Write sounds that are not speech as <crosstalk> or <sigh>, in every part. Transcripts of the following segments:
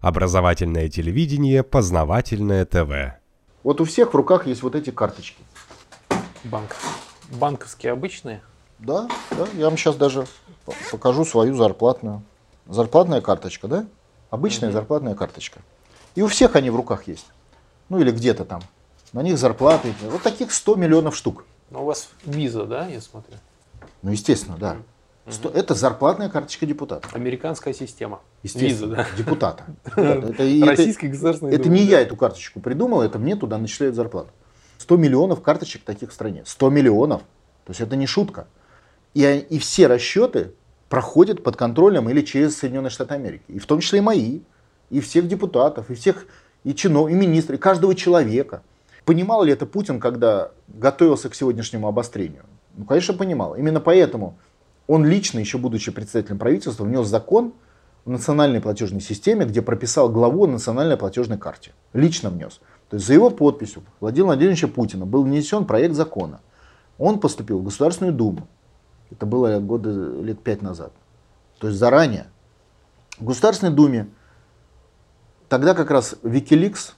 Образовательное телевидение, познавательное ТВ. Вот у всех в руках есть вот эти карточки. Банк. Банковские обычные? Да, да. Я вам сейчас даже покажу свою зарплатную. Зарплатная карточка, да? Обычная зарплатная карточка. И у всех они в руках есть. Ну или где-то там. На них зарплаты. Вот таких 100 миллионов штук. Но у вас виза, да, я смотрю? Ну, естественно, да. Сто- Это зарплатная карточка депутата. Американская система. Естественно, Виза, да. депутата. <laughs> Это, Российский государственный это не я эту карточку придумал, это мне туда начисляют зарплату. 100 миллионов карточек таких в стране. 100 миллионов. То есть это не шутка. И, и все расчеты проходят под контролем или через Соединенные Штаты Америки. И в том числе и мои, и всех депутатов, и всех, и чинов, и министров, и каждого человека. Понимал ли это Путин, когда готовился к сегодняшнему обострению? Ну, конечно, понимал. Именно поэтому он лично, еще будучи председателем правительства, внес закон в национальной платежной системе, где прописал главу о национальной платежной карте. Лично внес. То есть за его подписью Владимира Владимировича Путина был внесен проект закона. Он поступил в Государственную Думу. Это было года лет пять назад. То есть заранее. В Государственной Думе тогда как раз Wikileaks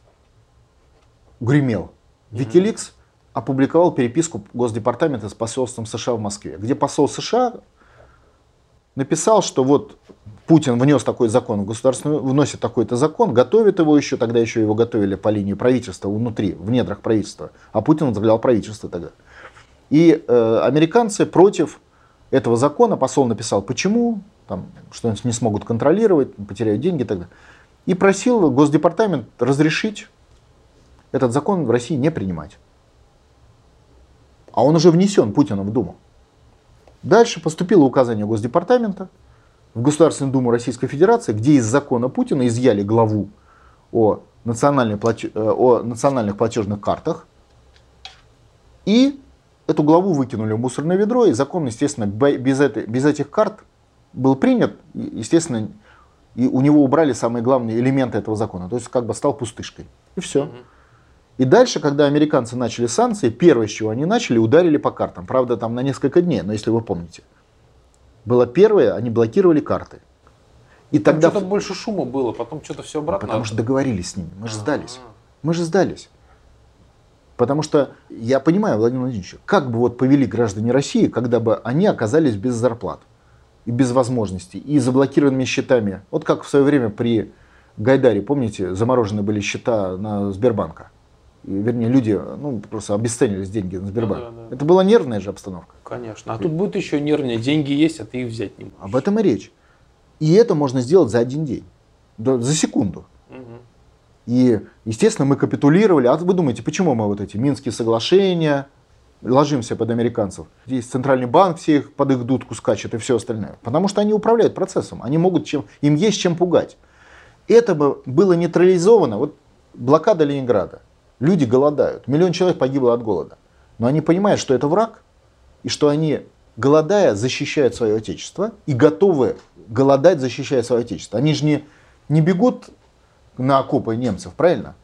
гремел. Wikileaks опубликовал переписку Госдепартамента с посольством США в Москве, где посол США написал, что вот Путин внес такой закон в государственную, вносит такой-то закон, готовит его еще, тогда еще его готовили по линии правительства внутри, в недрах правительства, а Путин возглавлял правительство тогда. И э, американцы против этого закона, посол написал, почему, там, что не смогут контролировать, потеряют деньги далее. И просил Госдепартамент разрешить этот закон в России не принимать. А он уже внесен Путиным в Думу. Дальше поступило указание Госдепартамента в Государственную Думу Российской Федерации, где из закона Путина изъяли главу о, национальной э, о национальных платежных картах. И эту главу выкинули в мусорное ведро, и закон, естественно, бе- без, этой- без этих карт был принят, естественно, и у него убрали самые главные элементы этого закона. То есть как бы стал пустышкой. И все. И дальше, когда американцы начали санкции, первое, с чего они начали, ударили по картам. Правда, там на несколько дней, но если вы помните. Было первое, они блокировали карты. И Там тогда... что-то больше шума было, потом что-то все обратно. Потому что договорились с ними. Мы же сдались. Мы же сдались. Потому что я понимаю, Владимир Владимирович, как бы вот повели граждане России, когда бы они оказались без зарплат и без возможностей, и заблокированными счетами. Вот как в свое время при Гайдаре, помните, заморожены были счета на Сбербанка. Вернее, люди ну, просто обесценились деньги на Сбербанк. да, да. Это была нервная же обстановка. Конечно. А тут будет еще нервнее. Деньги есть, а ты их взять не можешь. Об этом и речь. И это можно сделать за один день, за секунду. И, естественно, мы капитулировали. А вы думаете, почему мы вот эти Минские соглашения, ложимся под американцев? Здесь Центральный банк все их под их дудку скачет и все остальное. Потому что они управляют процессом. Они могут чем, им есть чем пугать. Это бы было нейтрализовано. Вот блокада Ленинграда. Люди голодают. Миллион человек погибло от голода. Но они понимают, что это враг, и что они, голодая, защищают свое отечество и готовы голодать, защищая свое отечество. Они же не, не бегут на окопы немцев, правильно?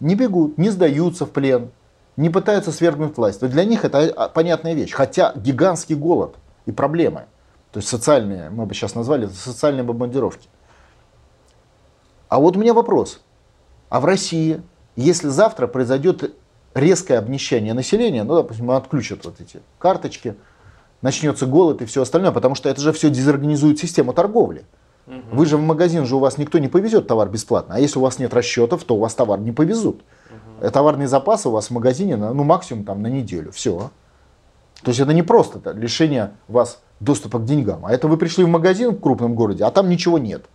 Не бегут, не сдаются в плен, не пытаются свергнуть власть. Есть для них это а, понятная вещь. Хотя гигантский голод и проблемы, то есть социальные, мы бы сейчас назвали это социальные бомбардировки. А вот у меня вопрос. А в России, если завтра произойдет резкое обнищание населения, ну, допустим, отключат вот эти карточки, начнется голод и все остальное, потому что это же все дезорганизует систему торговли. Вы же в магазин же у вас никто не повезет товар бесплатно, а если у вас нет расчетов, то у вас товар не повезут. Э, Товарный запас у вас в магазине, на, ну максимум там на неделю, все. То есть это не просто это, лишение вас доступа к деньгам, а это вы пришли в магазин в крупном городе, а там ничего нет.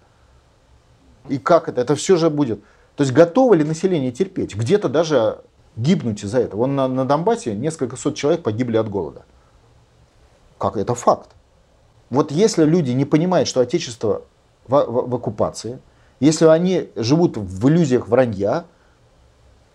И как это? Это все же будет. То есть готово ли население терпеть? Где-то даже гибнуть из-за этого. Вон на, на Донбассе несколько сот человек погибли от голода. Как это факт? Вот если люди не понимают, что Отечество в, в- в оккупации, если они живут в иллюзиях вранья,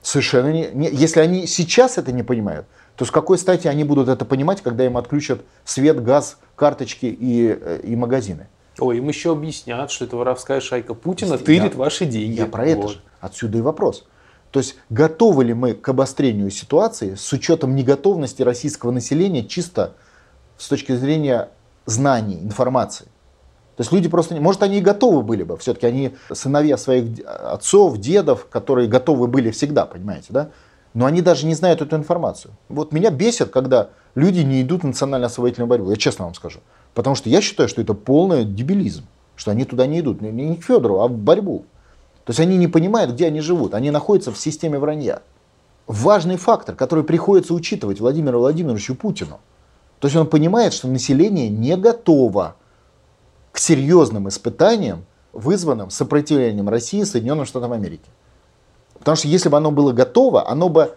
совершенно не, не- если они сейчас это не понимают, то с какой стати они будут это понимать, когда им отключат свет, газ, карточки и, э, и магазины? Ой, им еще объяснят, что это воровская шайка Путина Я- тырит ваши деньги. Я про это Вот. же. Отсюда и вопрос. То есть готовы ли мы к обострению ситуации с учетом неготовности российского населения чисто с точки зрения знаний, информации? То есть люди просто, не, может, они и готовы были бы, все-таки они сыновья своих отцов, дедов, которые готовы были всегда, понимаете, да? Но они даже не знают эту информацию. Вот меня бесит, когда люди не идут в национально-освободительную борьбу, я честно вам скажу. Потому что я считаю, что это полный дебилизм, что они туда не идут, не к Федору, а в борьбу. То есть они не понимают, где они живут, они находятся в системе вранья. Важный фактор, который приходится учитывать Владимиру Владимировичу Путину. То есть он понимает, что население не готово к серьезным испытаниям, вызванным сопротивлением России Соединенным Штатам Америки. Потому что если бы оно было готово, оно бы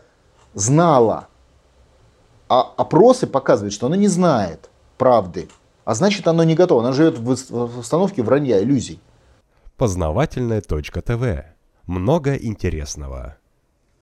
знало. А опросы показывают, что оно не знает правды. А значит, оно не готово. Оно живет в установке вранья, иллюзий. Познавательная точка ТВ. Много интересного.